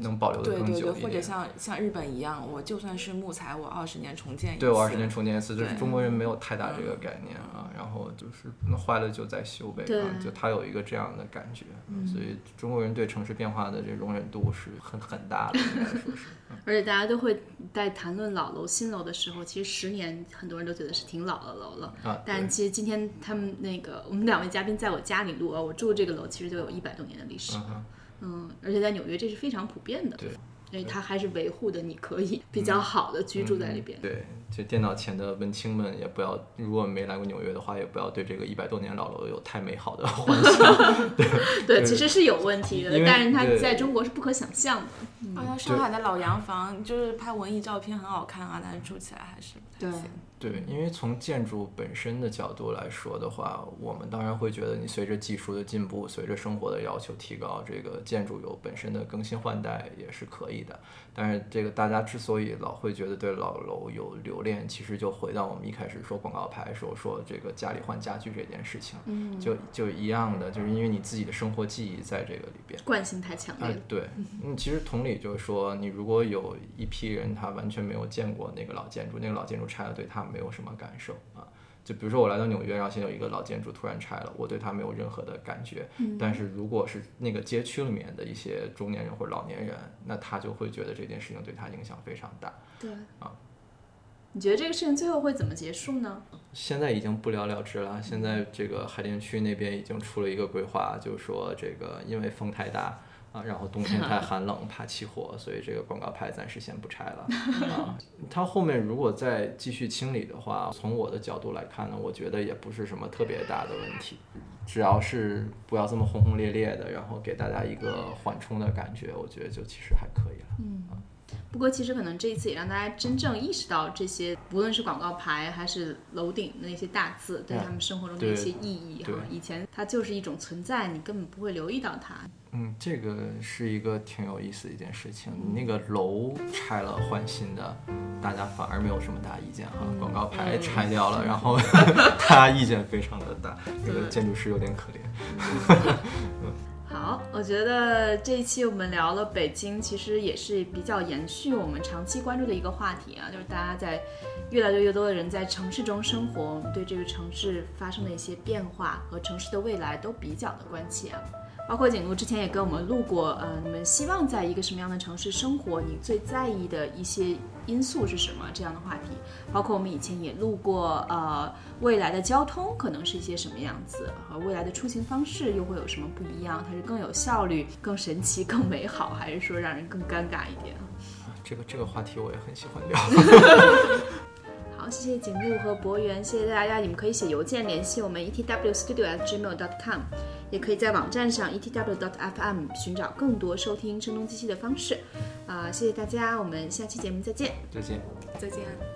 能保留的更久一点。或者像像日本一样，我就算是木材，我二十年重建一次。对，我二十年重建一次，就是对中国人没有太大这个概念啊，然后就是坏了就再修呗，啊，就他有一个这样的感觉，所以中国人对城市变化的这容忍度是很很大的，应该说是。而且大家都会在谈论老楼、新楼的时候，其实十年很多人都觉得是挺老的楼了。啊，但其实今天他们那个我们两位嘉宾在我家里录啊，我住这个楼其实就有一百多年的历史。嗯，嗯，而且在纽约这是非常普遍的。对，所以它还是维护的，你可以比较好的居住在里边。对，就电脑前的文青们也不要，如果没来过纽约的话，也不要对这个一百多年老楼有太美好的幻想。对，其实是有问题的但是它在中国是不可想象的。嗯、哦，上海的老洋房就是拍文艺照片很好看啊，但是住起来还是不太行。对，对因为从建筑本身的角度来说的话，我们当然会觉得，你随着技术的进步，随着生活的要求提高，这个建筑有本身的更新换代也是可以的。但是这个大家之所以老会觉得对老楼有留恋，其实就回到我们一开始说广告牌时候说这个家里换家具这件事情，嗯，就就一样的，就是因为你自己的生活记忆在这个里边。惯性太强烈了。，啊对，嗯，其实同理就是说，你如果有一批人他完全没有见过那个老建筑，那个老建筑拆了对他没有什么感受啊。就比如说我来到纽约，然后现在有一个老建筑突然拆了，我对它没有任何的感觉。但是如果是那个街区里面的一些中年人或者老年人，那他就会觉得这件事情对他影响非常大。对啊。你觉得这个事情最后会怎么结束呢？现在已经不了了之了。现在这个海淀区那边已经出了一个规划，就是说这个因为风太大啊，然后冬天太 寒冷，怕起火，所以这个广告牌暂时先不拆了啊。它后面如果再继续清理的话，从我的角度来看呢，我觉得也不是什么特别大的问题，只要是不要这么轰轰烈烈的，然后给大家一个缓冲的感觉，我觉得就其实还可以了。不过其实可能这一次也让大家真正意识到这些，无论是广告牌还是楼顶的那些大字，对嗯他们生活中的一些意义哈。以前它就是一种存在，你根本不会留意到它。嗯，这个是一个挺有意思的一件事情。你那个楼拆了换新的，大家反而没有什么大意见哈。广告牌拆掉了，然后 大家意见非常的大，这个建筑师有点可怜。好，我觉得这一期我们聊了北京，其实也是比较延续我们长期关注的一个话题啊，就是大家在越来越多的人在城市中生活，我们对这个城市发生的一些变化和城市的未来都比较的关切啊。包括景路之前也跟我们录过，呃，你们希望在一个什么样的城市生活？你最在意的一些因素是什么？这样的话题，包括我们以前也录过，呃，未来的交通可能是一些什么样子，和未来的出行方式又会有什么不一样？它是更有效率、更神奇、更美好，还是说让人更尴尬一点？这个这个话题我也很喜欢聊。好，谢谢景路和博源，谢谢大家。你们可以写邮件联系我们 etwstudio@gmail.com，也可以在网站上 etw.fm 寻找更多收听声东击西的方式。啊、谢谢大家，我们下期节目再见。再见。再见。